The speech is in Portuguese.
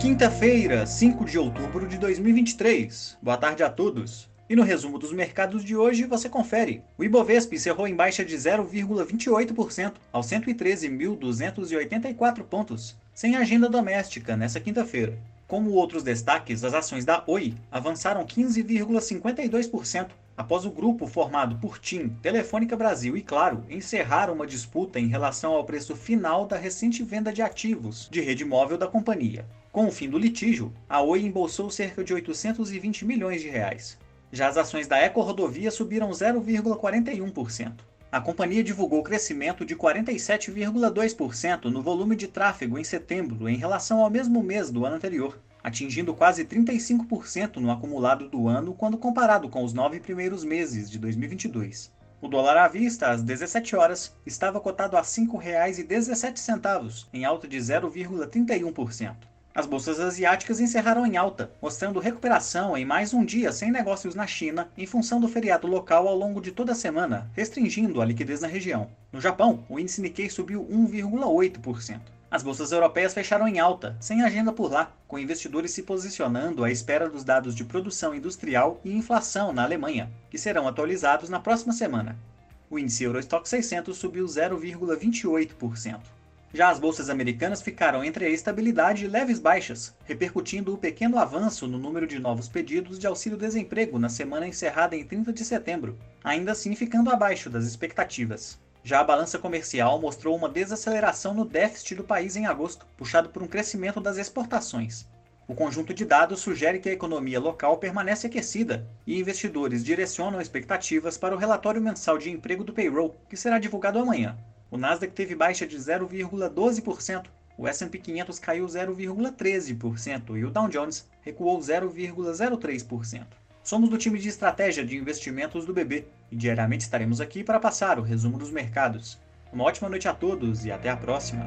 Quinta-feira, 5 de outubro de 2023. Boa tarde a todos. E no resumo dos mercados de hoje você confere. O Ibovespa encerrou em baixa de 0,28% aos 113.284 pontos, sem agenda doméstica nesta quinta-feira. Como outros destaques, as ações da Oi avançaram 15,52% após o grupo formado por TIM, Telefônica Brasil e Claro encerrar uma disputa em relação ao preço final da recente venda de ativos de rede móvel da companhia. Com o fim do litígio, a Oi embolsou cerca de 820 milhões de reais. Já as ações da Eco Rodovia subiram 0,41%. A companhia divulgou crescimento de 47,2% no volume de tráfego em setembro em relação ao mesmo mês do ano anterior, atingindo quase 35% no acumulado do ano quando comparado com os nove primeiros meses de 2022. O dólar à vista, às 17 horas, estava cotado a R$ 5,17, em alta de 0,31%. As bolsas asiáticas encerraram em alta, mostrando recuperação em mais um dia sem negócios na China, em função do feriado local ao longo de toda a semana, restringindo a liquidez na região. No Japão, o índice Nikkei subiu 1,8%. As bolsas europeias fecharam em alta, sem agenda por lá, com investidores se posicionando à espera dos dados de produção industrial e inflação na Alemanha, que serão atualizados na próxima semana. O índice Eurostock 600 subiu 0,28%. Já as bolsas americanas ficaram entre a estabilidade e leves baixas, repercutindo o pequeno avanço no número de novos pedidos de auxílio-desemprego na semana encerrada em 30 de setembro, ainda assim ficando abaixo das expectativas. Já a balança comercial mostrou uma desaceleração no déficit do país em agosto, puxado por um crescimento das exportações. O conjunto de dados sugere que a economia local permanece aquecida e investidores direcionam expectativas para o relatório mensal de emprego do payroll, que será divulgado amanhã. O Nasdaq teve baixa de 0,12%, o S&P 500 caiu 0,13% e o Dow Jones recuou 0,03%. Somos do time de estratégia de investimentos do BB e diariamente estaremos aqui para passar o resumo dos mercados. Uma ótima noite a todos e até a próxima!